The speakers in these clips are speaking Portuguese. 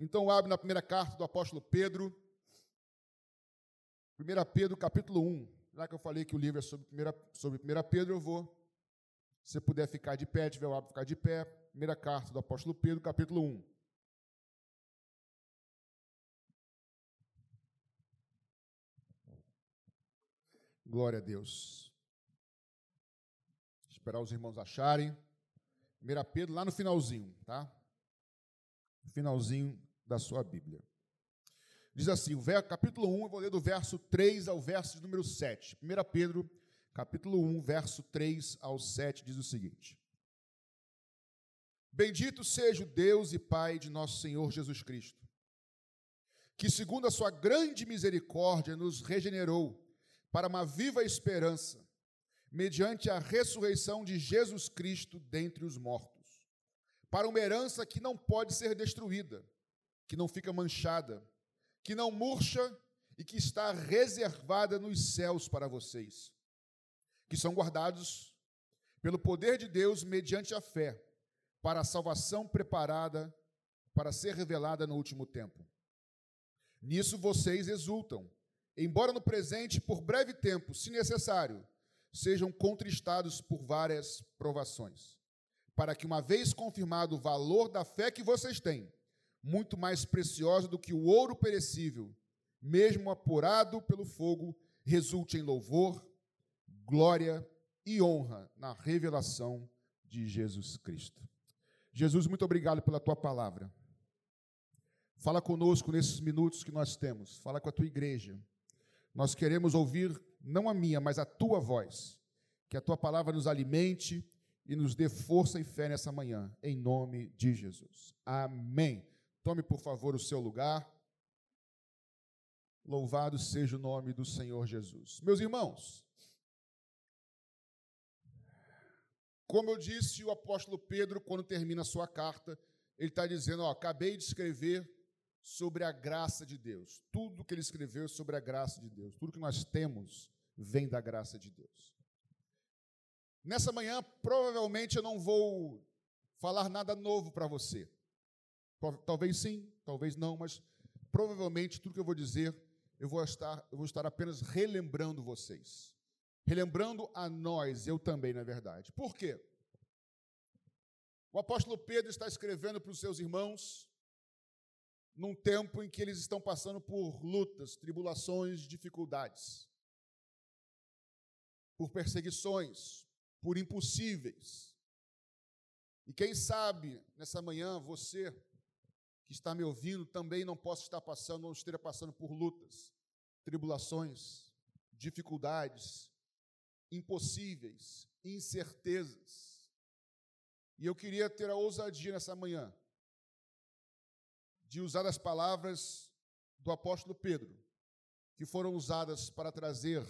Então abre na primeira carta do apóstolo Pedro, 1 Pedro capítulo 1. Já que eu falei que o livro é sobre 1, sobre 1 Pedro, eu vou. Se puder ficar de pé, tiver o hábito de ficar de pé. Primeira carta do apóstolo Pedro, capítulo 1. Glória a Deus. Esperar os irmãos acharem. 1 Pedro, lá no finalzinho, tá? Finalzinho da sua Bíblia. Diz assim, o capítulo 1, eu vou ler do verso 3 ao verso número 7. 1 Pedro, capítulo 1, verso 3 ao 7, diz o seguinte: Bendito seja o Deus e Pai de nosso Senhor Jesus Cristo, que, segundo a sua grande misericórdia, nos regenerou para uma viva esperança, mediante a ressurreição de Jesus Cristo dentre os mortos, para uma herança que não pode ser destruída, que não fica manchada, que não murcha e que está reservada nos céus para vocês, que são guardados pelo poder de Deus mediante a fé, para a salvação preparada para ser revelada no último tempo. Nisso vocês exultam, embora no presente, por breve tempo, se necessário, sejam contristados por várias provações, para que, uma vez confirmado o valor da fé que vocês têm, muito mais preciosa do que o ouro perecível, mesmo apurado pelo fogo, resulte em louvor, glória e honra na revelação de Jesus Cristo. Jesus, muito obrigado pela tua palavra. Fala conosco nesses minutos que nós temos, fala com a tua igreja. Nós queremos ouvir não a minha, mas a tua voz. Que a tua palavra nos alimente e nos dê força e fé nessa manhã, em nome de Jesus. Amém. Tome, por favor, o seu lugar. Louvado seja o nome do Senhor Jesus. Meus irmãos, como eu disse, o apóstolo Pedro, quando termina a sua carta, ele está dizendo: ó, acabei de escrever sobre a graça de Deus. Tudo que ele escreveu sobre a graça de Deus, tudo que nós temos vem da graça de Deus. Nessa manhã, provavelmente eu não vou falar nada novo para você. Talvez sim, talvez não, mas provavelmente tudo que eu vou dizer, eu vou estar, eu vou estar apenas relembrando vocês. Relembrando a nós, eu também, na verdade. Por quê? O apóstolo Pedro está escrevendo para os seus irmãos num tempo em que eles estão passando por lutas, tribulações, dificuldades, por perseguições, por impossíveis. E quem sabe nessa manhã você que está me ouvindo também não possa estar passando, não esteja passando por lutas, tribulações, dificuldades, impossíveis, incertezas. E eu queria ter a ousadia nessa manhã de usar as palavras do apóstolo Pedro, que foram usadas para trazer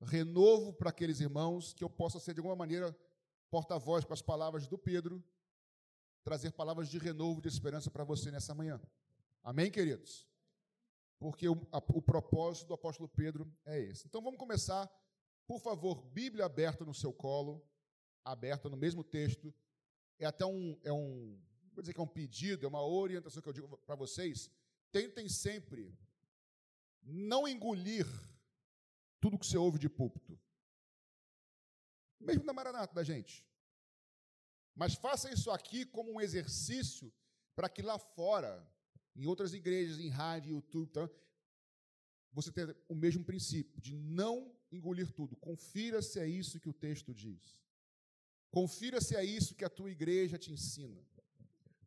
renovo para aqueles irmãos, que eu possa ser de alguma maneira porta-voz com as palavras do Pedro trazer palavras de renovo, de esperança para você nessa manhã. Amém, queridos? Porque o, a, o propósito do apóstolo Pedro é esse. Então vamos começar, por favor, Bíblia aberta no seu colo, aberta no mesmo texto. É até um, é um, vou dizer que é um pedido, é uma orientação que eu digo para vocês. Tentem sempre não engolir tudo que você ouve de púlpito. Mesmo na maranata da gente. Mas faça isso aqui como um exercício para que lá fora, em outras igrejas, em rádio, YouTube, tá, você tenha o mesmo princípio de não engolir tudo. Confira se é isso que o texto diz. Confira se é isso que a tua igreja te ensina.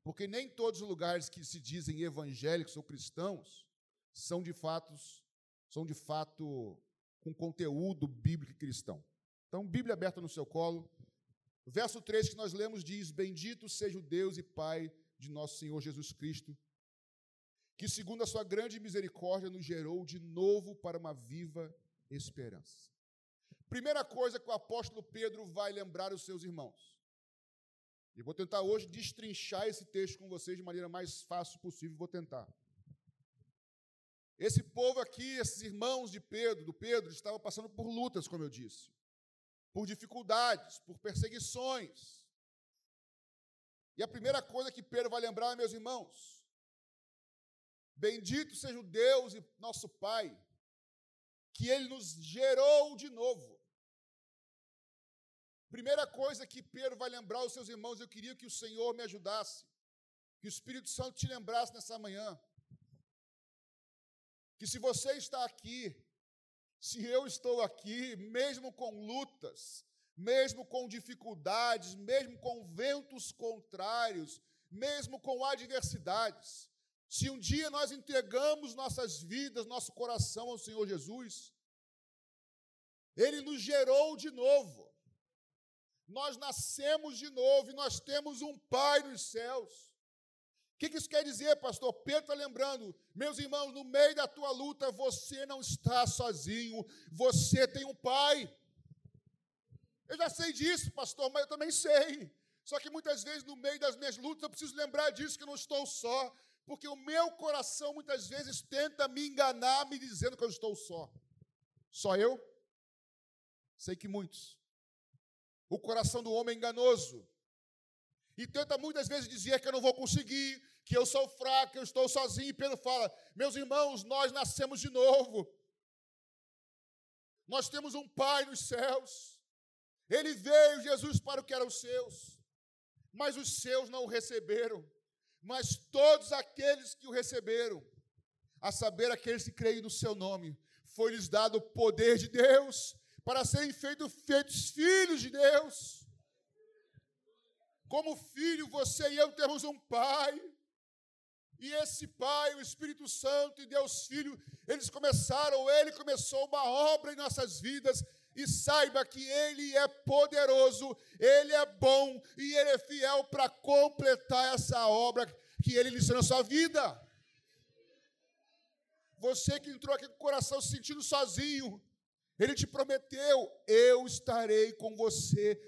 Porque nem todos os lugares que se dizem evangélicos ou cristãos são de fato são de fato com conteúdo bíblico e cristão. Então, Bíblia aberta no seu colo, o verso 3 que nós lemos diz: Bendito seja o Deus e Pai de nosso Senhor Jesus Cristo, que, segundo a sua grande misericórdia, nos gerou de novo para uma viva esperança. Primeira coisa que o apóstolo Pedro vai lembrar os seus irmãos. E vou tentar hoje destrinchar esse texto com vocês de maneira mais fácil possível, vou tentar. Esse povo aqui, esses irmãos de Pedro, do Pedro, estavam passando por lutas, como eu disse por dificuldades, por perseguições. E a primeira coisa que Pedro vai lembrar, meus irmãos, Bendito seja o Deus e nosso Pai, que Ele nos gerou de novo. Primeira coisa que Pedro vai lembrar aos seus irmãos, eu queria que o Senhor me ajudasse, que o Espírito Santo te lembrasse nessa manhã, que se você está aqui, se eu estou aqui, mesmo com lutas, mesmo com dificuldades, mesmo com ventos contrários, mesmo com adversidades, se um dia nós entregamos nossas vidas, nosso coração ao Senhor Jesus, Ele nos gerou de novo nós nascemos de novo e nós temos um Pai nos céus. O que, isso quer dizer, pastor? Pedro está lembrando, meus irmãos, no meio da tua luta, você não está sozinho, você tem um Pai. Eu já sei disso, pastor, mas eu também sei. Só que muitas vezes, no meio das minhas lutas, eu preciso lembrar disso, que eu não estou só, porque o meu coração muitas vezes tenta me enganar, me dizendo que eu estou só. Só eu? Sei que muitos. O coração do homem é enganoso. E tenta muitas vezes dizer que eu não vou conseguir, que eu sou fraco, que eu estou sozinho. E Pedro fala: Meus irmãos, nós nascemos de novo. Nós temos um Pai nos céus. Ele veio, Jesus, para o que eram os seus. Mas os seus não o receberam. Mas todos aqueles que o receberam, a saber, aqueles que creem no seu nome, foi-lhes dado o poder de Deus para serem feitos, feitos filhos de Deus. Como filho, você e eu temos um pai. E esse Pai, o Espírito Santo e Deus Filho, eles começaram, ele começou uma obra em nossas vidas. E saiba que Ele é poderoso, Ele é bom e Ele é fiel para completar essa obra que Ele iniciou na sua vida. Você que entrou aqui com o coração se sentindo sozinho, ele te prometeu: eu estarei com você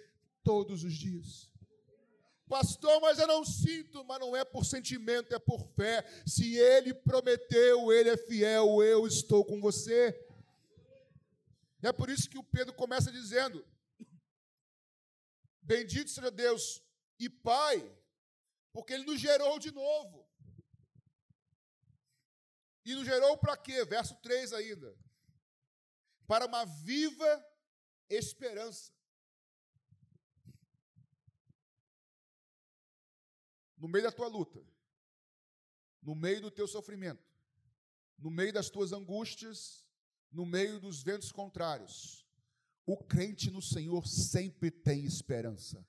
todos os dias. Pastor, mas eu não sinto, mas não é por sentimento, é por fé. Se ele prometeu, ele é fiel, eu estou com você. É por isso que o Pedro começa dizendo: Bendito seja Deus e Pai, porque ele nos gerou de novo. E nos gerou para quê? Verso 3 ainda para uma viva esperança. No meio da tua luta, no meio do teu sofrimento, no meio das tuas angústias, no meio dos ventos contrários, o crente no Senhor sempre tem esperança.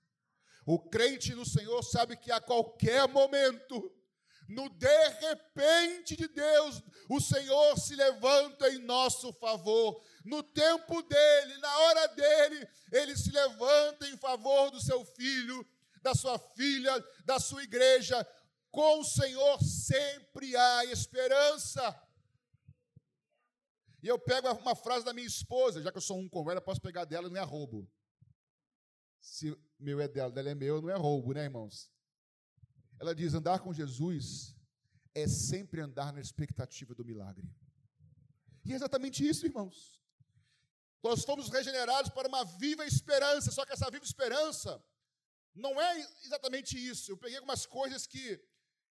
O crente no Senhor sabe que a qualquer momento no de repente de Deus, o Senhor se levanta em nosso favor. No tempo dele, na hora dele, ele se levanta em favor do seu filho, da sua filha, da sua igreja. Com o Senhor sempre há esperança. E eu pego uma frase da minha esposa, já que eu sou um ela, posso pegar dela, não é roubo. Se meu é dela, dela é meu, não é roubo, né, irmãos? Ela diz: andar com Jesus é sempre andar na expectativa do milagre. E é exatamente isso, irmãos. Nós fomos regenerados para uma viva esperança, só que essa viva esperança não é exatamente isso. Eu peguei algumas coisas que,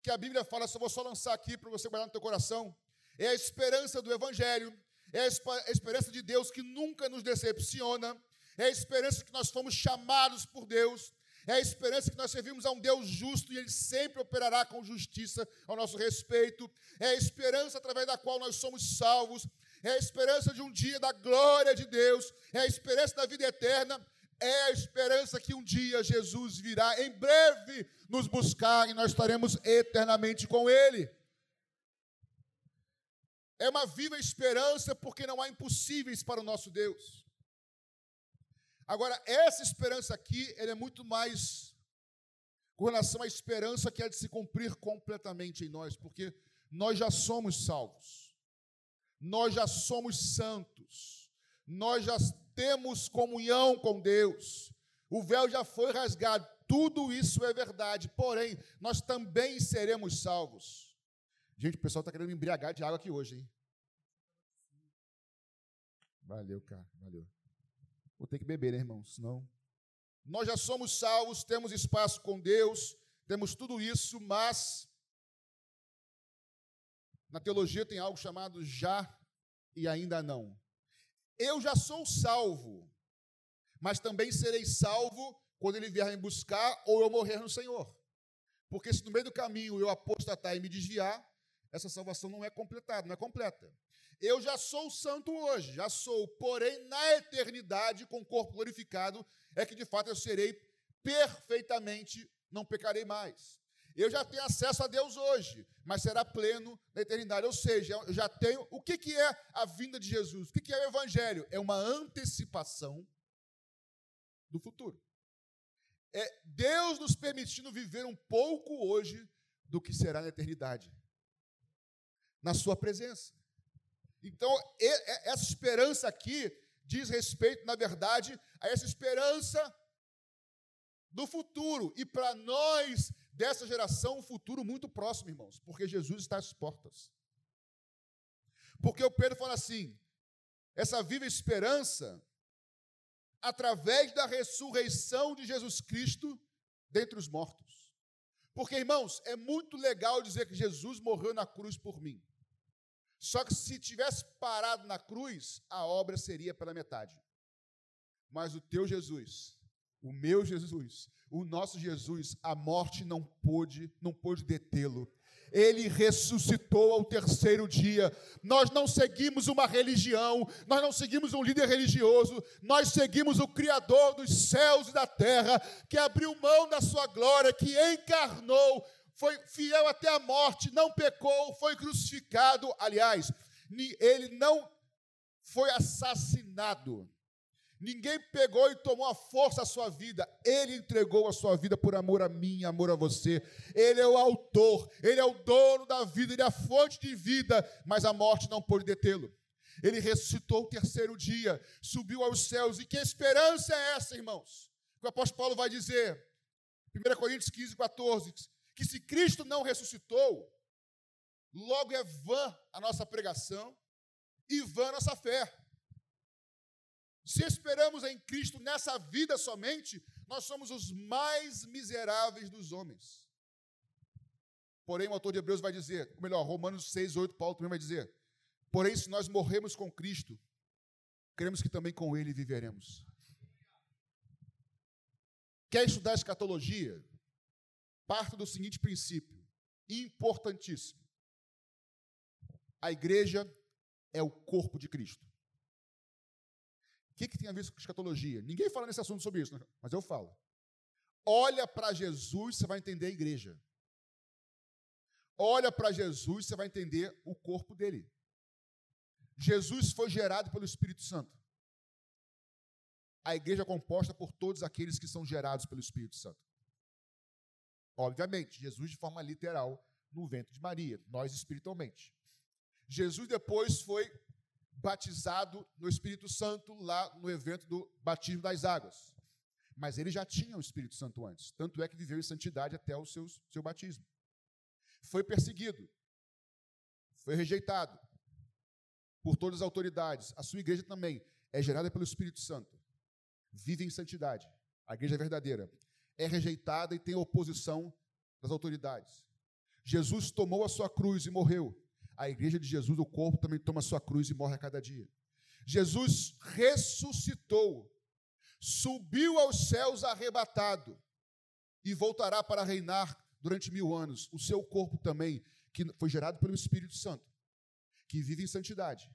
que a Bíblia fala, só vou só lançar aqui para você guardar no teu coração. É a esperança do Evangelho, é a esperança de Deus que nunca nos decepciona, é a esperança que nós fomos chamados por Deus, é a esperança que nós servimos a um Deus justo e Ele sempre operará com justiça ao nosso respeito. É a esperança através da qual nós somos salvos. É a esperança de um dia da glória de Deus. É a esperança da vida eterna. É a esperança que um dia Jesus virá em breve nos buscar e nós estaremos eternamente com Ele. É uma viva esperança porque não há impossíveis para o nosso Deus. Agora, essa esperança aqui, ela é muito mais com relação à esperança que é de se cumprir completamente em nós, porque nós já somos salvos, nós já somos santos, nós já temos comunhão com Deus, o véu já foi rasgado, tudo isso é verdade, porém, nós também seremos salvos. Gente, o pessoal está querendo me embriagar de água aqui hoje, hein? Valeu, cara, valeu. Vou ter que beber, né, irmão? Senão. Nós já somos salvos, temos espaço com Deus, temos tudo isso, mas Na teologia tem algo chamado já e ainda não. Eu já sou salvo, mas também serei salvo quando ele vier me buscar ou eu morrer no Senhor. Porque se no meio do caminho eu apostatar e me desviar, essa salvação não é completada, não é completa. Eu já sou santo hoje, já sou, porém na eternidade, com o corpo glorificado, é que de fato eu serei perfeitamente, não pecarei mais. Eu já tenho acesso a Deus hoje, mas será pleno na eternidade. Ou seja, eu já tenho. O que, que é a vinda de Jesus? O que, que é o Evangelho? É uma antecipação do futuro. É Deus nos permitindo viver um pouco hoje do que será na eternidade, na Sua presença. Então, essa esperança aqui diz respeito, na verdade, a essa esperança do futuro. E para nós, dessa geração, um futuro muito próximo, irmãos, porque Jesus está às portas. Porque o Pedro fala assim: essa viva esperança, através da ressurreição de Jesus Cristo dentre os mortos. Porque, irmãos, é muito legal dizer que Jesus morreu na cruz por mim. Só que se tivesse parado na cruz, a obra seria pela metade. Mas o teu Jesus, o meu Jesus, o nosso Jesus, a morte não pôde, não pôde detê-lo. Ele ressuscitou ao terceiro dia. Nós não seguimos uma religião, nós não seguimos um líder religioso, nós seguimos o Criador dos céus e da terra, que abriu mão da sua glória, que encarnou, foi fiel até a morte, não pecou, foi crucificado. Aliás, ele não foi assassinado. Ninguém pegou e tomou a força a sua vida. Ele entregou a sua vida por amor a mim, amor a você. Ele é o autor, ele é o dono da vida, ele é a fonte de vida, mas a morte não pôde detê-lo. Ele ressuscitou o terceiro dia, subiu aos céus. E que esperança é essa, irmãos? O apóstolo Paulo vai dizer, 1 Coríntios 15, 14: que se Cristo não ressuscitou, logo é vã a nossa pregação e vã a nossa fé. Se esperamos em Cristo nessa vida somente, nós somos os mais miseráveis dos homens. Porém, o autor de Hebreus vai dizer, ou melhor, Romanos 6, 8, Paulo também vai dizer: Porém, se nós morremos com Cristo, cremos que também com Ele viveremos. Quer estudar escatologia? Parta do seguinte princípio, importantíssimo. A igreja é o corpo de Cristo. O que, que tem a ver com escatologia? Ninguém fala nesse assunto sobre isso, mas eu falo. Olha para Jesus, você vai entender a igreja. Olha para Jesus, você vai entender o corpo dele. Jesus foi gerado pelo Espírito Santo. A igreja é composta por todos aqueles que são gerados pelo Espírito Santo. Obviamente, Jesus de forma literal no ventre de Maria, nós espiritualmente. Jesus depois foi batizado no Espírito Santo lá no evento do batismo das águas. Mas ele já tinha o Espírito Santo antes, tanto é que viveu em santidade até o seu, seu batismo. Foi perseguido, foi rejeitado por todas as autoridades. A sua igreja também é gerada pelo Espírito Santo. Vive em santidade. A igreja é verdadeira é rejeitada e tem oposição das autoridades. Jesus tomou a sua cruz e morreu. A igreja de Jesus, o corpo, também toma sua cruz e morre a cada dia. Jesus ressuscitou, subiu aos céus arrebatado e voltará para reinar durante mil anos. O seu corpo também, que foi gerado pelo Espírito Santo, que vive em santidade,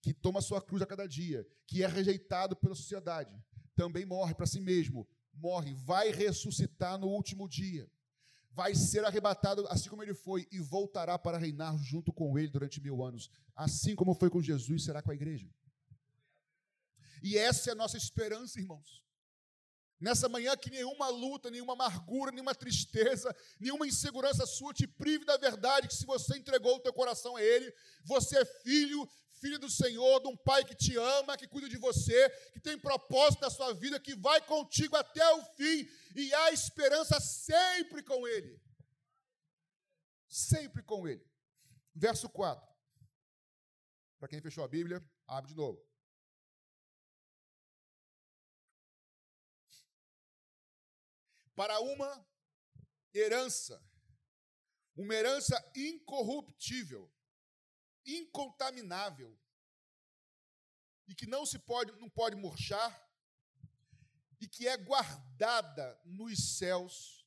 que toma sua cruz a cada dia, que é rejeitado pela sociedade, também morre para si mesmo, morre, vai ressuscitar no último dia, vai ser arrebatado assim como ele foi e voltará para reinar junto com ele durante mil anos, assim como foi com Jesus, será com a igreja. E essa é a nossa esperança, irmãos. Nessa manhã que nenhuma luta, nenhuma amargura, nenhuma tristeza, nenhuma insegurança sua te prive da verdade que se você entregou o teu coração a Ele, você é filho, filho do Senhor, de um pai que te ama, que cuida de você, que tem propósito na sua vida, que vai contigo até o fim e há esperança sempre com Ele. Sempre com Ele. Verso 4. Para quem fechou a Bíblia, abre de novo. Para uma herança, uma herança incorruptível incontaminável e que não se pode, não pode murchar e que é guardada nos céus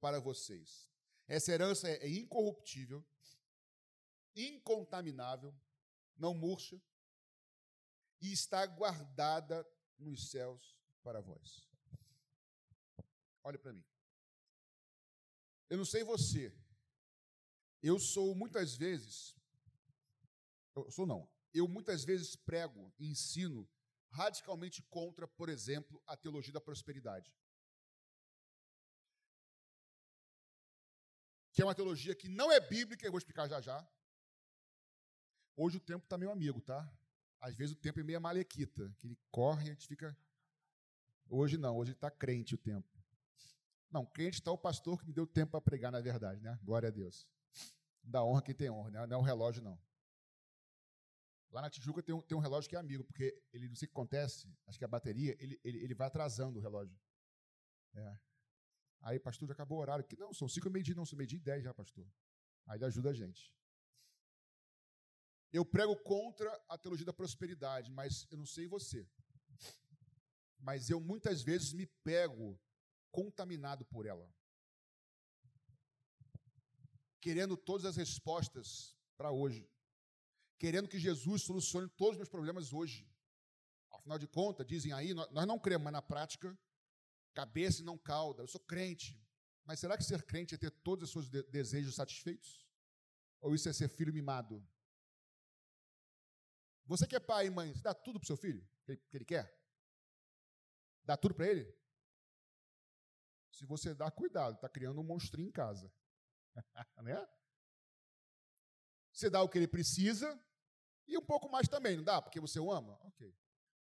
para vocês. Essa herança é incorruptível, incontaminável, não murcha e está guardada nos céus para vós. Olhe para mim. Eu não sei você. Eu sou muitas vezes. Eu sou não. Eu muitas vezes prego e ensino radicalmente contra, por exemplo, a teologia da prosperidade. Que é uma teologia que não é bíblica, eu vou explicar já já. Hoje o tempo está meu amigo, tá? Às vezes o tempo é meio malequita, que ele corre e a gente fica. Hoje não, hoje está crente o tempo. Não, crente está o pastor que me deu tempo para pregar, na verdade, né? Glória a Deus. Dá honra quem tem honra, né? não é o relógio, não. Lá na Tijuca tem um, tem um relógio que é amigo, porque ele não sei o que acontece, acho que a bateria, ele, ele, ele vai atrasando o relógio. É. Aí, pastor, já acabou o horário. Que, não, são cinco e meio dia, não, são meio dia e dez já, pastor. Aí ele ajuda a gente. Eu prego contra a teologia da prosperidade, mas eu não sei você. Mas eu muitas vezes me pego contaminado por ela. Querendo todas as respostas para hoje querendo que Jesus solucione todos os meus problemas hoje. Afinal de contas, dizem aí, nós não cremos, mas na prática, cabeça e não cauda. Eu sou crente. Mas será que ser crente é ter todos os seus desejos satisfeitos? Ou isso é ser filho mimado? Você que é pai e mãe, você dá tudo para o seu filho? Que ele quer? Dá tudo para ele? Se você dá, cuidado, está criando um monstrinho em casa. né? Você dá o que ele precisa e um pouco mais também, não dá? Porque você o ama? Ok.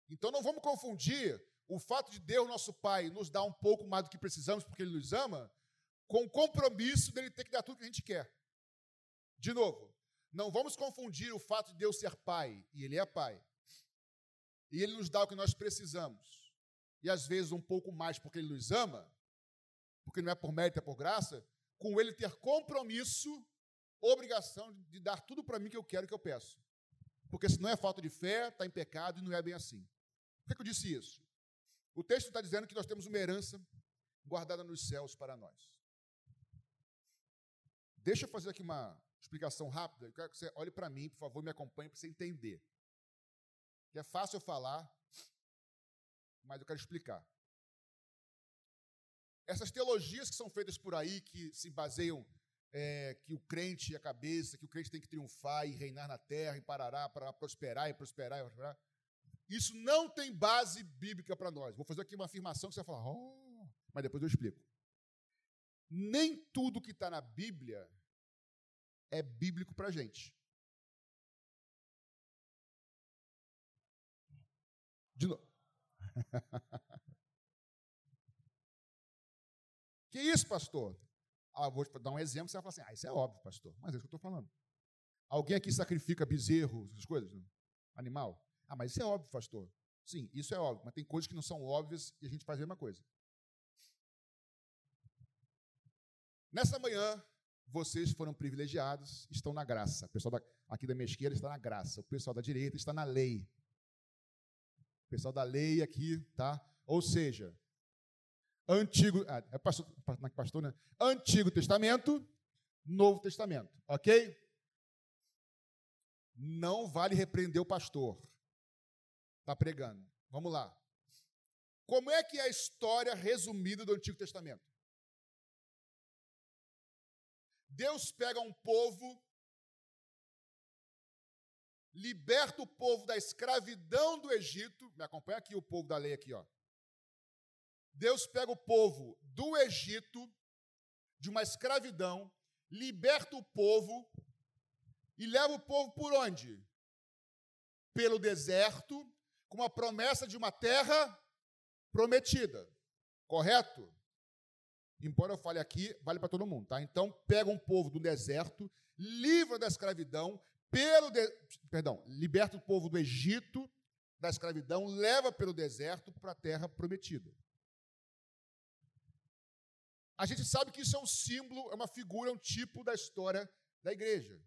Então não vamos confundir o fato de Deus, nosso Pai, nos dar um pouco mais do que precisamos porque Ele nos ama, com o compromisso dele ter que dar tudo que a gente quer. De novo, não vamos confundir o fato de Deus ser Pai, e Ele é Pai, e Ele nos dá o que nós precisamos, e às vezes um pouco mais porque Ele nos ama, porque não é por mérito, é por graça, com Ele ter compromisso obrigação de dar tudo para mim que eu quero que eu peço. Porque se não é falta de fé, está em pecado e não é bem assim. Por que, eu disse isso? O texto está dizendo que nós temos uma herança guardada nos céus para nós. Deixa eu fazer aqui uma explicação rápida. Eu quero que você olhe para mim, por favor, me acompanhe para você entender. Que é fácil eu falar, mas eu quero explicar. Essas teologias que são feitas por aí, que se baseiam é, que o crente é a cabeça, que o crente tem que triunfar e reinar na terra e parará para prosperar e prosperar e prosperar. Isso não tem base bíblica para nós. Vou fazer aqui uma afirmação que você vai falar, oh, mas depois eu explico. Nem tudo que está na Bíblia é bíblico para a gente. De novo. que isso, pastor? Ah, vou dar um exemplo, você vai falar assim, ah, isso é óbvio, pastor. Mas é isso que eu estou falando. Alguém aqui sacrifica bezerro, essas coisas? Não? Animal? Ah, mas isso é óbvio, pastor. Sim, isso é óbvio, mas tem coisas que não são óbvias e a gente faz a mesma coisa. Nessa manhã, vocês foram privilegiados, estão na graça. O pessoal da, aqui da minha esquerda está na graça, o pessoal da direita está na lei. O pessoal da lei aqui, tá? Ou seja, Antigo, ah, é pastor, pastor, né? Antigo Testamento, Novo Testamento, ok? Não vale repreender o pastor. Está pregando. Vamos lá. Como é que é a história resumida do Antigo Testamento? Deus pega um povo, liberta o povo da escravidão do Egito. Me acompanha aqui o povo da lei aqui, ó. Deus pega o povo do Egito, de uma escravidão, liberta o povo e leva o povo por onde? Pelo deserto, com a promessa de uma terra prometida. Correto? Embora eu fale aqui, vale para todo mundo, tá? Então, pega um povo do deserto, livra da escravidão, pelo de... perdão, liberta o povo do Egito da escravidão, leva pelo deserto para a terra prometida. A gente sabe que isso é um símbolo, é uma figura, é um tipo da história da igreja.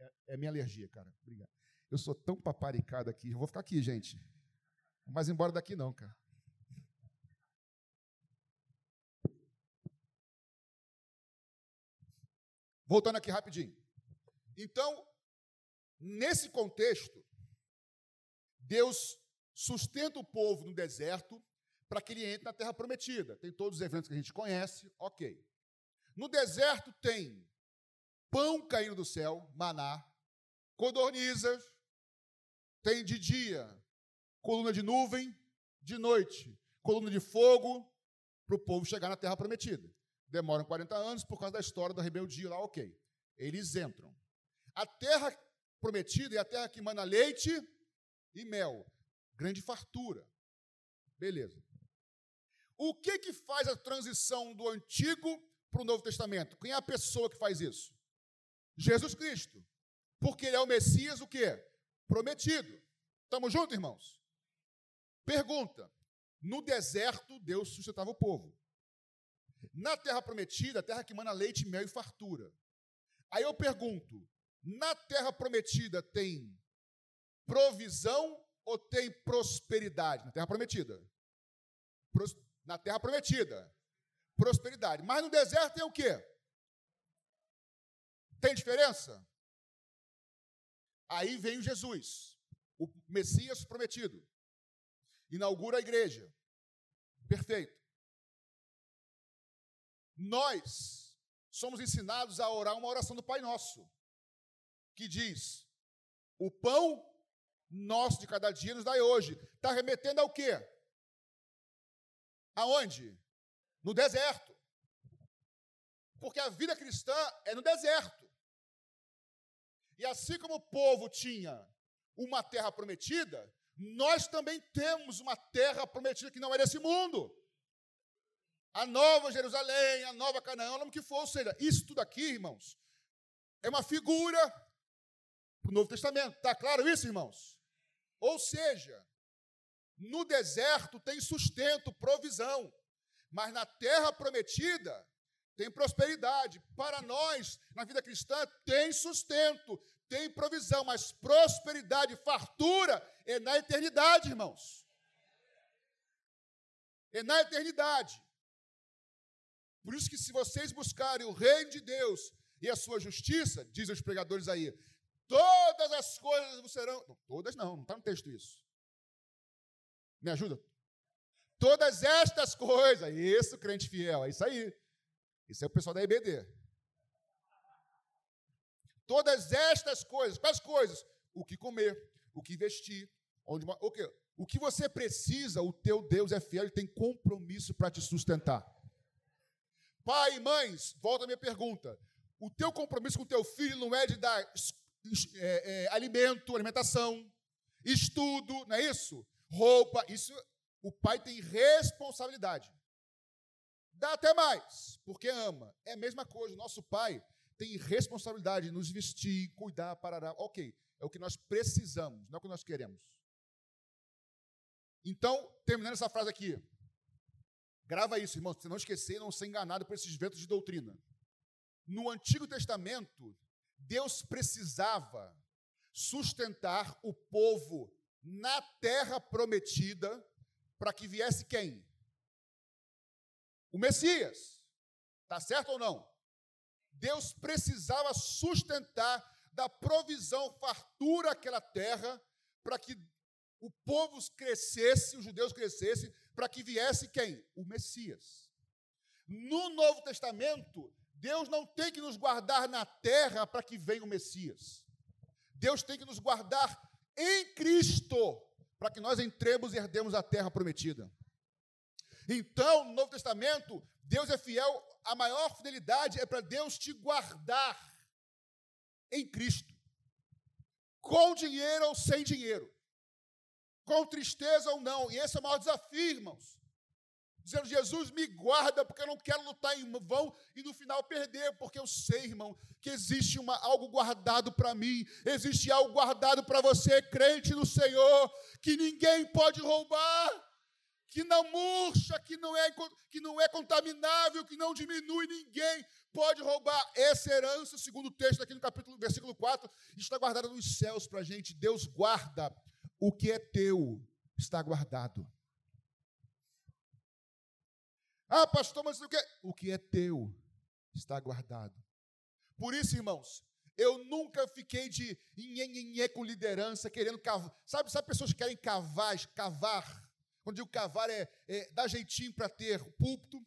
É, É minha alergia, cara. Obrigado. Eu sou tão paparicado aqui. Eu vou ficar aqui, gente. Mas embora daqui não, cara. Voltando aqui rapidinho. Então, nesse contexto, Deus sustenta o povo no deserto para que ele entre na terra prometida. Tem todos os eventos que a gente conhece, ok. No deserto tem pão caindo do céu, maná, codornizas, tem de dia coluna de nuvem, de noite coluna de fogo, para o povo chegar na terra prometida. Demoram 40 anos por causa da história da rebeldia lá, ok. Eles entram. A terra prometida é a terra que manda leite e mel. Grande fartura. Beleza. O que que faz a transição do Antigo para o Novo Testamento? Quem é a pessoa que faz isso? Jesus Cristo. Porque ele é o Messias, o quê? Prometido. Estamos juntos, irmãos? Pergunta: no deserto, Deus sustentava o povo. Na terra prometida, a terra que manda leite, mel e fartura. Aí eu pergunto: na terra prometida tem provisão ou tem prosperidade? Na terra prometida. Na terra prometida. Prosperidade. Mas no deserto tem o quê? Tem diferença? Aí vem o Jesus, o Messias prometido. Inaugura a igreja. Perfeito. Nós somos ensinados a orar uma oração do Pai Nosso, que diz: O pão nosso de cada dia nos dai hoje. Está remetendo ao quê? Aonde? No deserto. Porque a vida cristã é no deserto. E assim como o povo tinha uma terra prometida, nós também temos uma terra prometida que não é desse mundo. A nova Jerusalém, a nova Canaã, o nome que for, ou seja, isso tudo aqui, irmãos, é uma figura para o Novo Testamento. Está claro isso, irmãos? Ou seja, no deserto tem sustento, provisão, mas na terra prometida tem prosperidade. Para nós, na vida cristã, tem sustento, tem provisão, mas prosperidade, fartura é na eternidade, irmãos. É na eternidade. Por isso que se vocês buscarem o reino de Deus e a sua justiça, dizem os pregadores aí, todas as coisas serão. Não, todas não, não está no texto isso. Me ajuda? Todas estas coisas, isso, crente fiel, é isso aí. Isso é o pessoal da EBD. Todas estas coisas, quais coisas? O que comer, o que vestir, onde o que, o que você precisa, o teu Deus é fiel, ele tem compromisso para te sustentar. Pai e mães, volta a minha pergunta. O teu compromisso com o teu filho não é de dar é, é, alimento, alimentação, estudo, não é isso? Roupa, isso o pai tem responsabilidade. Dá até mais, porque ama. É a mesma coisa. O nosso pai tem responsabilidade de nos vestir, cuidar, parar. Ok, é o que nós precisamos, não é o que nós queremos. Então, terminando essa frase aqui. Grava isso, irmão, você não esquecer e não ser enganado por esses ventos de doutrina. No Antigo Testamento, Deus precisava sustentar o povo na terra prometida para que viesse quem? o Messias. Está certo ou não? Deus precisava sustentar da provisão, fartura aquela terra, para que o povo crescesse, os judeus crescessem, para que viesse quem? O Messias. No Novo Testamento, Deus não tem que nos guardar na terra para que venha o Messias. Deus tem que nos guardar em Cristo, para que nós entremos e herdemos a terra prometida. Então, no Novo Testamento, Deus é fiel, a maior fidelidade é para Deus te guardar em Cristo, com dinheiro ou sem dinheiro, com tristeza ou não, e esse é o maior desafio, irmãos. Dizendo, Jesus, me guarda, porque eu não quero lutar em vão e no final perder, porque eu sei, irmão, que existe uma, algo guardado para mim, existe algo guardado para você, crente no Senhor, que ninguém pode roubar que não murcha, que não é, que não é contaminável, que não diminui ninguém, pode roubar essa herança, segundo o texto aqui no capítulo, versículo 4, está guardada nos céus para a gente. Deus guarda o que é teu, está guardado. Ah, pastor, mas o que? O que é teu está guardado. Por isso, irmãos, eu nunca fiquei de nhenhenhé com liderança, querendo cavar. Sabe, sabe pessoas que querem cavar, cavar? Quando digo cavar é, é dar jeitinho para ter púlpito,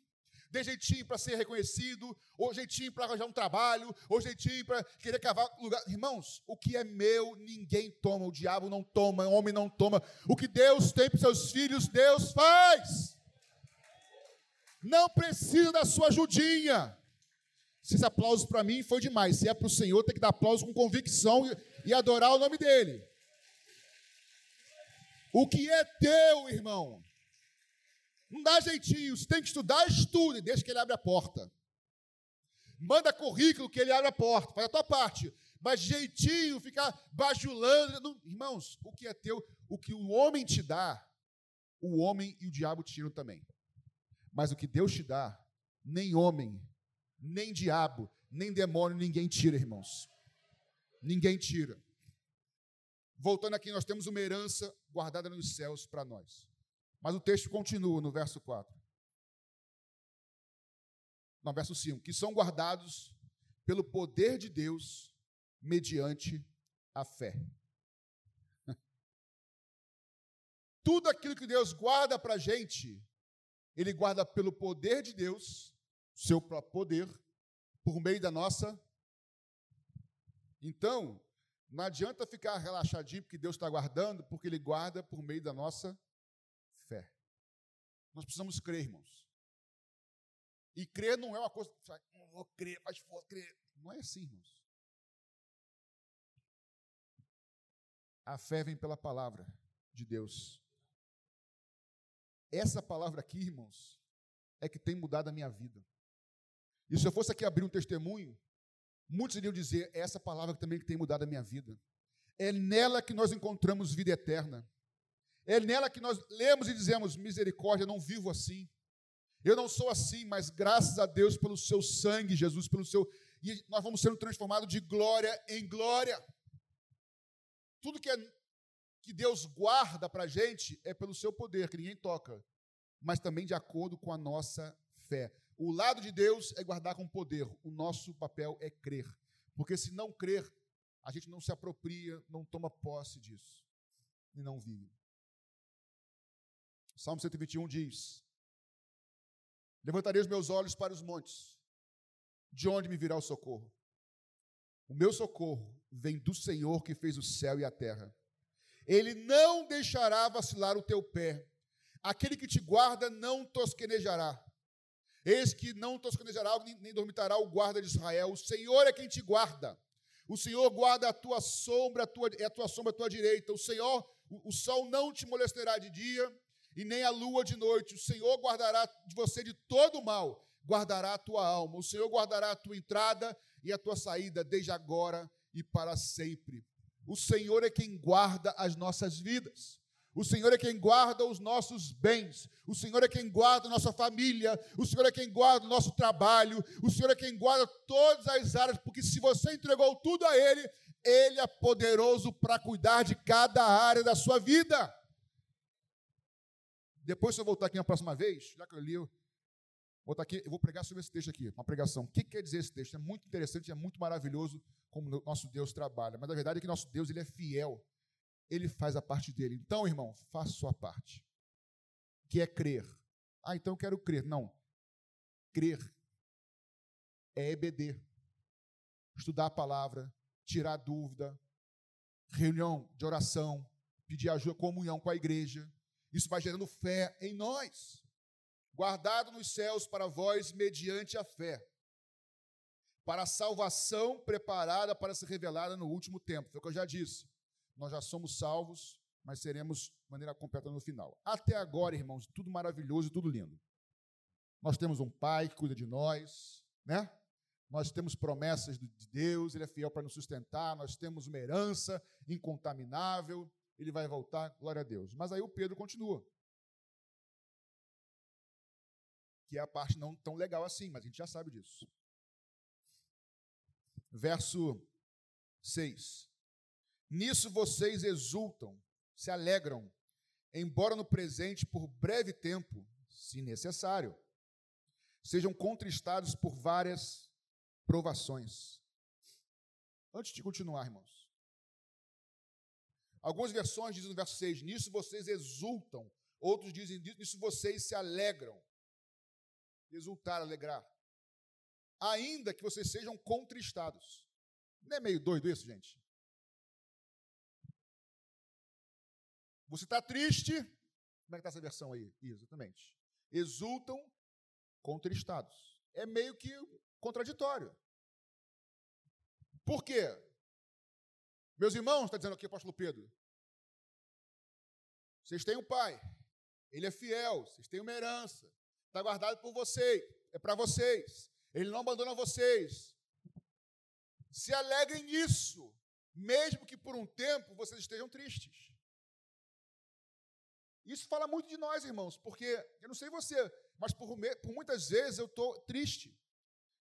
dar jeitinho para ser reconhecido, ou jeitinho para arranjar um trabalho, ou jeitinho para querer cavar lugar. Irmãos, o que é meu, ninguém toma, o diabo não toma, o homem não toma. O que Deus tem para seus filhos, Deus faz. Não precisa da sua ajudinha. Se esse aplauso para mim foi demais, se é para o Senhor, tem que dar aplauso com convicção e adorar o nome dele. O que é teu, irmão? Não dá jeitinho. Se tem que estudar, estude, deixa que ele abre a porta. Manda currículo que ele abre a porta, faz a tua parte. Mas jeitinho, ficar bajulando. Não, irmãos, o que é teu, o que o homem te dá, o homem e o diabo tiram também. Mas o que Deus te dá, nem homem, nem diabo, nem demônio, ninguém tira, irmãos. Ninguém tira. Voltando aqui, nós temos uma herança guardada nos céus para nós. Mas o texto continua no verso 4. No verso 5, que são guardados pelo poder de Deus mediante a fé. Tudo aquilo que Deus guarda para a gente, Ele guarda pelo poder de Deus seu próprio poder, por meio da nossa. Então, não adianta ficar relaxadinho porque Deus está guardando, porque Ele guarda por meio da nossa fé. Nós precisamos crer, irmãos. E crer não é uma coisa, não vou crer, faz força, crer. Não é assim, irmãos. A fé vem pela palavra de Deus. Essa palavra aqui, irmãos, é que tem mudado a minha vida. E se eu fosse aqui abrir um testemunho, muitos iriam dizer: é essa palavra também que tem mudado a minha vida. É nela que nós encontramos vida eterna. É nela que nós lemos e dizemos: misericórdia, não vivo assim. Eu não sou assim, mas graças a Deus pelo seu sangue, Jesus, pelo seu. E nós vamos sendo transformados de glória em glória. Tudo que, é, que Deus guarda para a gente é pelo seu poder, que ninguém toca, mas também de acordo com a nossa fé. O lado de Deus é guardar com poder, o nosso papel é crer. Porque se não crer, a gente não se apropria, não toma posse disso e não vive. Salmo 121 diz: Levantarei os meus olhos para os montes, de onde me virá o socorro? O meu socorro vem do Senhor que fez o céu e a terra. Ele não deixará vacilar o teu pé, aquele que te guarda não tosquenejará. Eis que não tosquenejará, nem dormitará o guarda de Israel. O Senhor é quem te guarda. O Senhor guarda a tua sombra, a tua, é a tua sombra à tua direita. O Senhor, o, o sol não te molestará de dia, e nem a lua de noite. O Senhor guardará de você de todo mal, guardará a tua alma. O Senhor guardará a tua entrada e a tua saída, desde agora e para sempre. O Senhor é quem guarda as nossas vidas. O Senhor é quem guarda os nossos bens. O Senhor é quem guarda a nossa família. O Senhor é quem guarda o nosso trabalho. O Senhor é quem guarda todas as áreas, porque se você entregou tudo a Ele, Ele é poderoso para cuidar de cada área da sua vida. Depois, se eu voltar aqui na próxima vez, já que eu li, vou, aqui, eu vou pregar sobre esse texto aqui, uma pregação. O que quer dizer esse texto? É muito interessante, é muito maravilhoso como nosso Deus trabalha. Mas a verdade é que nosso Deus ele é fiel ele faz a parte dele. Então, irmão, faça sua parte, que é crer. Ah, então eu quero crer. Não. Crer é EBD. Estudar a palavra, tirar dúvida, reunião de oração, pedir ajuda, comunhão com a igreja. Isso vai gerando fé em nós. Guardado nos céus para vós mediante a fé. Para a salvação preparada para ser revelada no último tempo. Foi o que eu já disse. Nós já somos salvos, mas seremos de maneira completa no final. Até agora, irmãos, tudo maravilhoso e tudo lindo. Nós temos um Pai que cuida de nós, né? Nós temos promessas de Deus, Ele é fiel para nos sustentar, nós temos uma herança incontaminável, Ele vai voltar, glória a Deus. Mas aí o Pedro continua. Que é a parte não tão legal assim, mas a gente já sabe disso. Verso 6. Nisso vocês exultam, se alegram, embora no presente, por breve tempo, se necessário, sejam contristados por várias provações. Antes de continuar, irmãos, algumas versões dizem no verso 6: Nisso vocês exultam, outros dizem: Nisso vocês se alegram. Exultar, alegrar. Ainda que vocês sejam contristados. Não é meio doido isso, gente? Você está triste? Como é que está essa versão aí? Exatamente. Exultam contristados. É meio que contraditório. Por quê? Meus irmãos, está dizendo aqui o apóstolo Pedro. Vocês têm um pai, ele é fiel, vocês têm uma herança, está guardado por vocês, é para vocês, ele não abandona vocês. Se alegrem nisso, mesmo que por um tempo vocês estejam tristes. Isso fala muito de nós, irmãos, porque eu não sei você, mas por, por muitas vezes eu estou triste.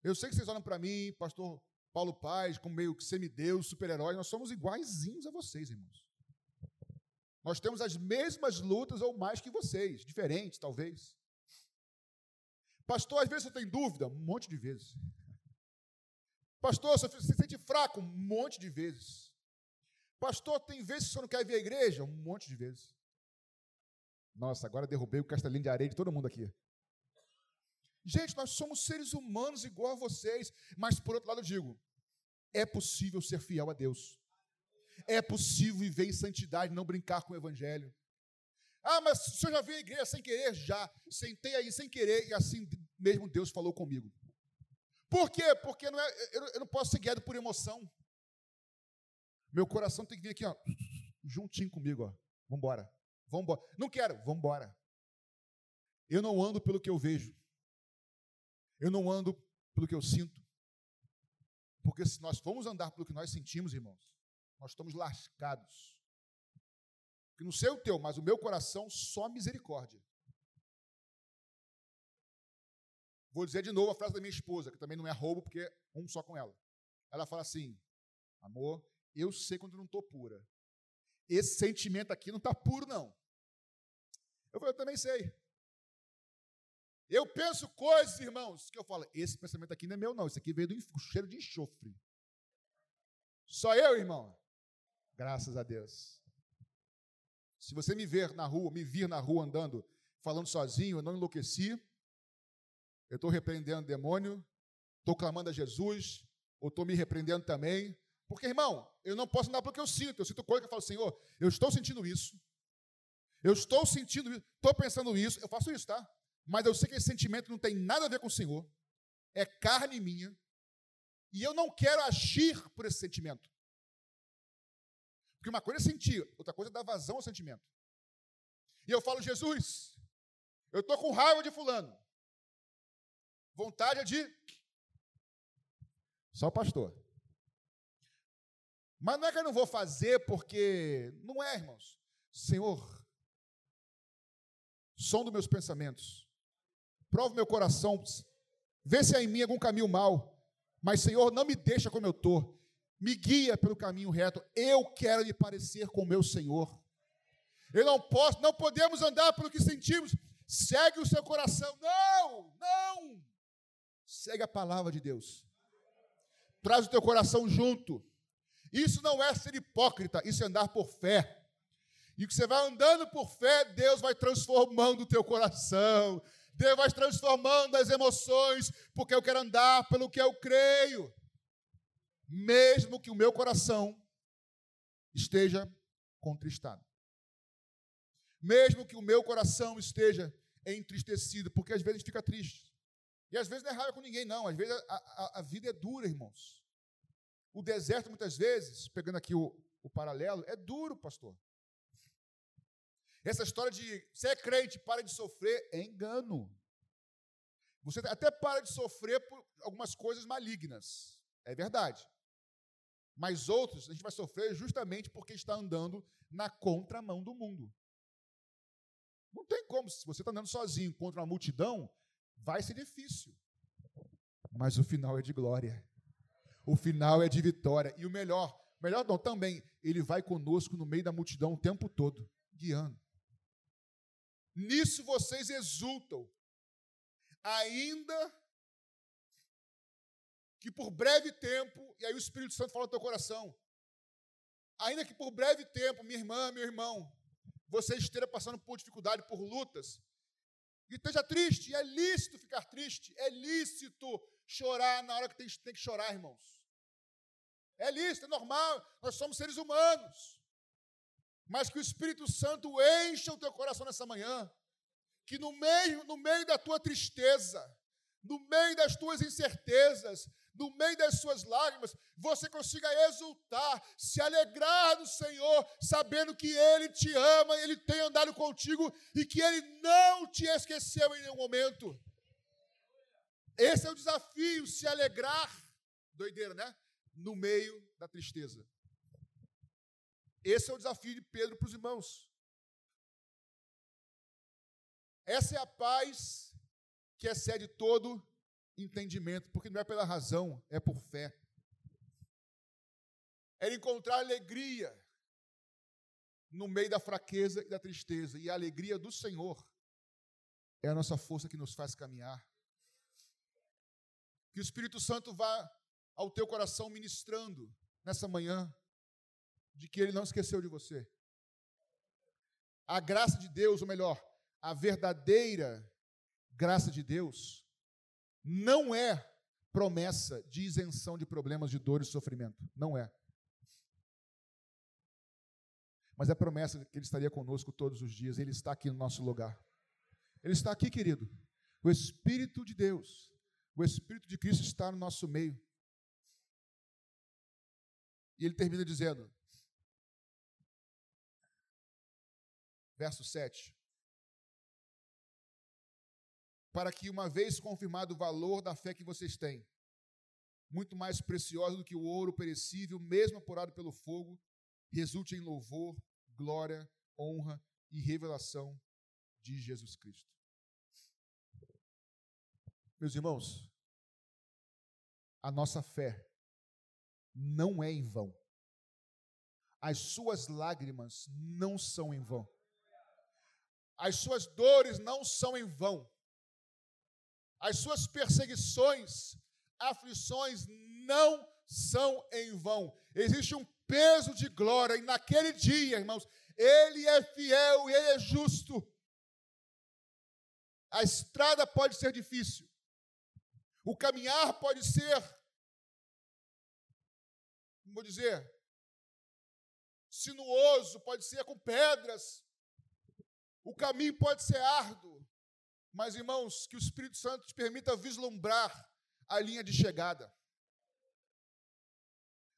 Eu sei que vocês olham para mim, pastor Paulo Paz, como meio que semideus, super-herói, nós somos iguaizinhos a vocês, irmãos. Nós temos as mesmas lutas ou mais que vocês, diferentes, talvez. Pastor, às vezes você tem dúvida? Um monte de vezes. Pastor, você se sente fraco? Um monte de vezes. Pastor, tem vezes que você não quer vir à igreja? Um monte de vezes. Nossa, agora derrubei o castelinho de areia de todo mundo aqui. Gente, nós somos seres humanos igual a vocês, mas por outro lado eu digo, é possível ser fiel a Deus. É possível viver em santidade, não brincar com o evangelho. Ah, mas o senhor já veio à igreja sem querer? Já. Sentei aí sem querer e assim mesmo Deus falou comigo. Por quê? Porque não é, eu não posso ser guiado por emoção. Meu coração tem que vir aqui, ó, juntinho comigo, ó. Vamos embora. Não quero, vamos embora. Eu não ando pelo que eu vejo. Eu não ando pelo que eu sinto. Porque se nós formos andar pelo que nós sentimos, irmãos, nós estamos lascados. Que não sei o teu, mas o meu coração só misericórdia. Vou dizer de novo a frase da minha esposa, que também não é roubo, porque é um só com ela. Ela fala assim: amor, eu sei quando não estou pura. Esse sentimento aqui não está puro, não. Eu falei, eu também sei. Eu penso coisas, irmãos, que eu falo, esse pensamento aqui não é meu, não. Isso aqui veio do cheiro de enxofre. Só eu, irmão? Graças a Deus. Se você me ver na rua, me vir na rua andando, falando sozinho, eu não enlouqueci. Eu estou repreendendo o demônio, estou clamando a Jesus, ou estou me repreendendo também. Porque, irmão, eu não posso andar pelo que eu sinto. Eu sinto coisa que eu falo, Senhor, eu estou sentindo isso. Eu estou sentindo isso, estou pensando isso, eu faço isso, tá? Mas eu sei que esse sentimento não tem nada a ver com o Senhor, é carne minha, e eu não quero agir por esse sentimento. Porque uma coisa é sentir, outra coisa é dar vazão ao sentimento. E eu falo, Jesus, eu estou com raiva de fulano. Vontade é de. Só pastor. Mas não é que eu não vou fazer porque. Não é, irmãos. Senhor, som dos meus pensamentos. Prova meu coração. Vê se há em mim algum caminho mal. Mas, Senhor, não me deixa como eu estou. Me guia pelo caminho reto. Eu quero me parecer com o meu Senhor. Eu não posso, não podemos andar pelo que sentimos. Segue o seu coração. Não, não. Segue a palavra de Deus. Traz o teu coração junto. Isso não é ser hipócrita, isso é andar por fé. E que você vai andando por fé, Deus vai transformando o teu coração. Deus vai transformando as emoções, porque eu quero andar pelo que eu creio. Mesmo que o meu coração esteja contristado. Mesmo que o meu coração esteja entristecido, porque às vezes fica triste. E às vezes não é raiva com ninguém, não. Às vezes a, a, a, vida é dura, irmãos. O deserto, muitas vezes, pegando aqui o, o paralelo, é duro, pastor. Essa história de você é crente, para de sofrer, é engano. Você até para de sofrer por algumas coisas malignas, é verdade. Mas outros a gente vai sofrer justamente porque está andando na contramão do mundo. Não tem como, se você está andando sozinho contra uma multidão, Vai ser difícil, mas o final é de glória. O final é de vitória. E o melhor, melhor não, também, ele vai conosco no meio da multidão o tempo todo, guiando. Nisso vocês exultam, ainda que por breve tempo, e aí o Espírito Santo fala no teu coração, ainda que por breve tempo, minha irmã, meu irmão, você esteja passando por dificuldade, por lutas, e esteja triste, é lícito ficar triste, é lícito chorar na hora que tem, tem que chorar, irmãos. É lícito, é normal, nós somos seres humanos. Mas que o Espírito Santo encha o teu coração nessa manhã, que no meio, no meio da tua tristeza, no meio das tuas incertezas, no meio das suas lágrimas, você consiga exultar, se alegrar no Senhor, sabendo que Ele te ama, Ele tem andado contigo e que Ele não te esqueceu em nenhum momento. Esse é o desafio, se alegrar, doideira, né? No meio da tristeza. Esse é o desafio de Pedro para os irmãos. Essa é a paz que excede todo entendimento, porque não é pela razão, é por fé. É encontrar alegria no meio da fraqueza e da tristeza. E a alegria do Senhor é a nossa força que nos faz caminhar. Que o Espírito Santo vá ao teu coração ministrando nessa manhã, de que Ele não esqueceu de você. A graça de Deus, ou melhor, a verdadeira graça de Deus, não é promessa de isenção de problemas de dor e sofrimento. Não é. Mas é promessa que Ele estaria conosco todos os dias. Ele está aqui no nosso lugar. Ele está aqui, querido. O Espírito de Deus, o Espírito de Cristo está no nosso meio. E ele termina dizendo, verso 7: para que, uma vez confirmado o valor da fé que vocês têm, muito mais preciosa do que o ouro perecível, mesmo apurado pelo fogo, resulte em louvor, glória, honra e revelação de Jesus Cristo. Meus irmãos, a nossa fé não é em vão. As suas lágrimas não são em vão. As suas dores não são em vão as suas perseguições, aflições não são em vão. Existe um peso de glória, e naquele dia, irmãos, Ele é fiel e Ele é justo. A estrada pode ser difícil, o caminhar pode ser, como vou dizer, sinuoso, pode ser com pedras, o caminho pode ser árduo, mas, irmãos, que o Espírito Santo te permita vislumbrar a linha de chegada.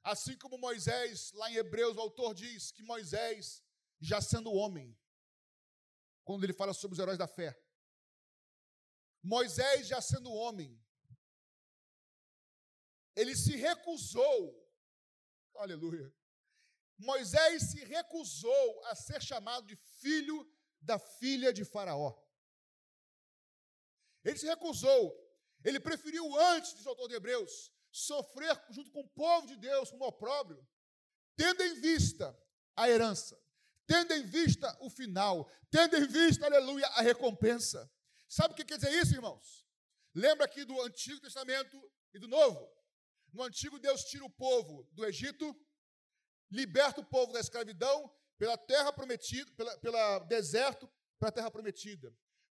Assim como Moisés, lá em Hebreus, o autor diz que Moisés, já sendo homem, quando ele fala sobre os heróis da fé, Moisés, já sendo homem, ele se recusou, aleluia, Moisés se recusou a ser chamado de filho da filha de Faraó. Ele se recusou. Ele preferiu, antes, diz o autor de Hebreus, sofrer junto com o povo de Deus como opróbrio, tendo em vista a herança, tendo em vista o final, tendo em vista, aleluia, a recompensa. Sabe o que quer dizer isso, irmãos? Lembra aqui do Antigo Testamento e do Novo? No Antigo, Deus tira o povo do Egito, liberta o povo da escravidão pela terra prometida, pela, pela deserto para a terra prometida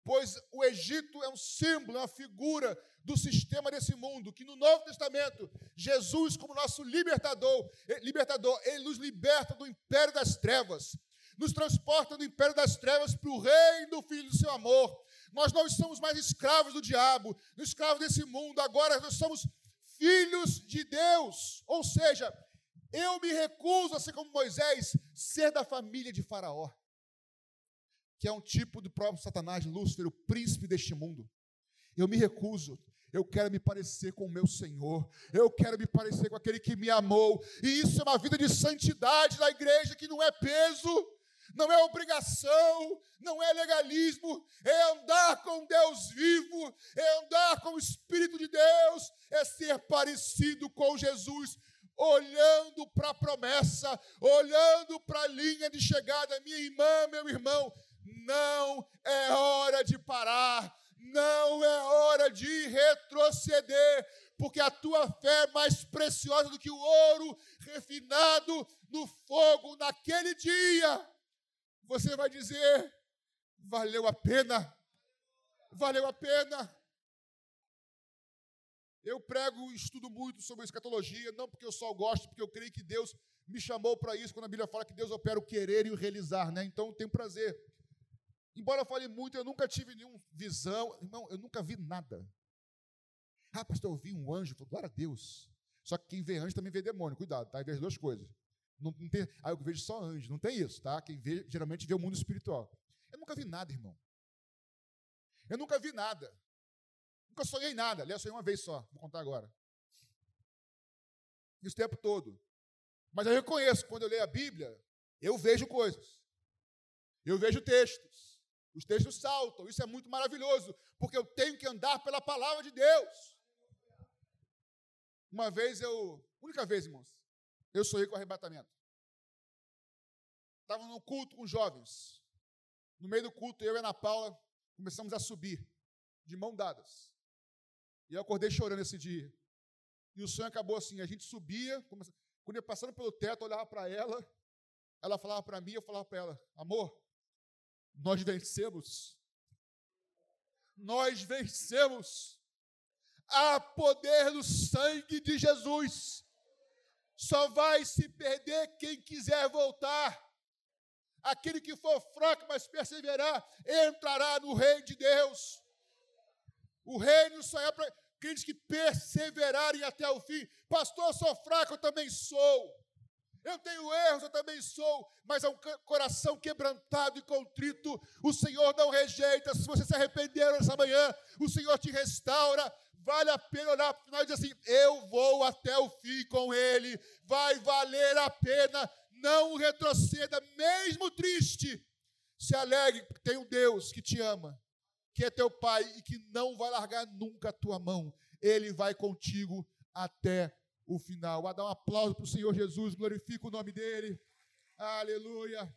pois o Egito é um símbolo, é uma figura do sistema desse mundo, que no Novo Testamento, Jesus, como nosso libertador, eh, libertador, ele nos liberta do império das trevas, nos transporta do império das trevas para o reino do Filho do seu amor. Nós não somos mais escravos do diabo, escravos desse mundo, agora nós somos filhos de Deus. Ou seja, eu me recuso a ser como Moisés, ser da família de Faraó que é um tipo do próprio Satanás, Lúcifer, o príncipe deste mundo. Eu me recuso. Eu quero me parecer com o meu Senhor. Eu quero me parecer com aquele que me amou. E isso é uma vida de santidade na igreja que não é peso, não é obrigação, não é legalismo, é andar com Deus vivo, é andar com o Espírito de Deus, é ser parecido com Jesus, olhando para a promessa, olhando para a linha de chegada. Minha irmã, meu irmão, não é hora de parar, não é hora de retroceder, porque a tua fé é mais preciosa do que o ouro refinado no fogo naquele dia você vai dizer: valeu a pena, valeu a pena. Eu prego e estudo muito sobre escatologia, não porque eu só gosto, porque eu creio que Deus me chamou para isso, quando a Bíblia fala que Deus opera o querer e o realizar, né? Então eu tenho prazer. Embora eu fale muito, eu nunca tive nenhuma visão, irmão, eu nunca vi nada. Ah, pastor, eu vi um anjo, glória a Deus. Só que quem vê anjo também vê demônio, cuidado, tá? Aí as duas coisas. Não, não tem, ah, eu vejo só anjo. Não tem isso, tá? Quem vê, geralmente vê o mundo espiritual. Eu nunca vi nada, irmão. Eu nunca vi nada. Nunca sonhei nada. Aliás, sonhei uma vez só. Vou contar agora. Isso o tempo todo. Mas eu reconheço que quando eu leio a Bíblia, eu vejo coisas. Eu vejo textos. Os textos saltam. Isso é muito maravilhoso, porque eu tenho que andar pela palavra de Deus. Uma vez eu, única vez, irmãos, eu sonhei com arrebatamento. Estava no culto com jovens. No meio do culto, eu e a Ana Paula começamos a subir, de mão dadas. E eu acordei chorando esse dia. E o sonho acabou assim: a gente subia, quando ia passando pelo teto, eu olhava para ela, ela falava para mim, eu falava para ela: amor, nós vencemos. Nós vencemos. Há poder no sangue de Jesus. Só vai se perder quem quiser voltar. Aquele que for fraco, mas perseverar, entrará no reino de Deus. O reino só é para aqueles que perseverarem até o fim. Pastor, eu sou fraco, eu também sou. Eu tenho erros, eu também sou, mas é um coração quebrantado e contrito. O Senhor não rejeita. Se você se arrepender nessa manhã, o Senhor te restaura vale a pena olhar para o final e dizer assim: eu vou até o fim com Ele, vai valer a pena, não retroceda, mesmo triste. Se alegre, tem um Deus que te ama, que é teu Pai e que não vai largar nunca a tua mão, Ele vai contigo até o final. A dar um aplauso para o Senhor Jesus, glorifica o nome dEle. Aleluia.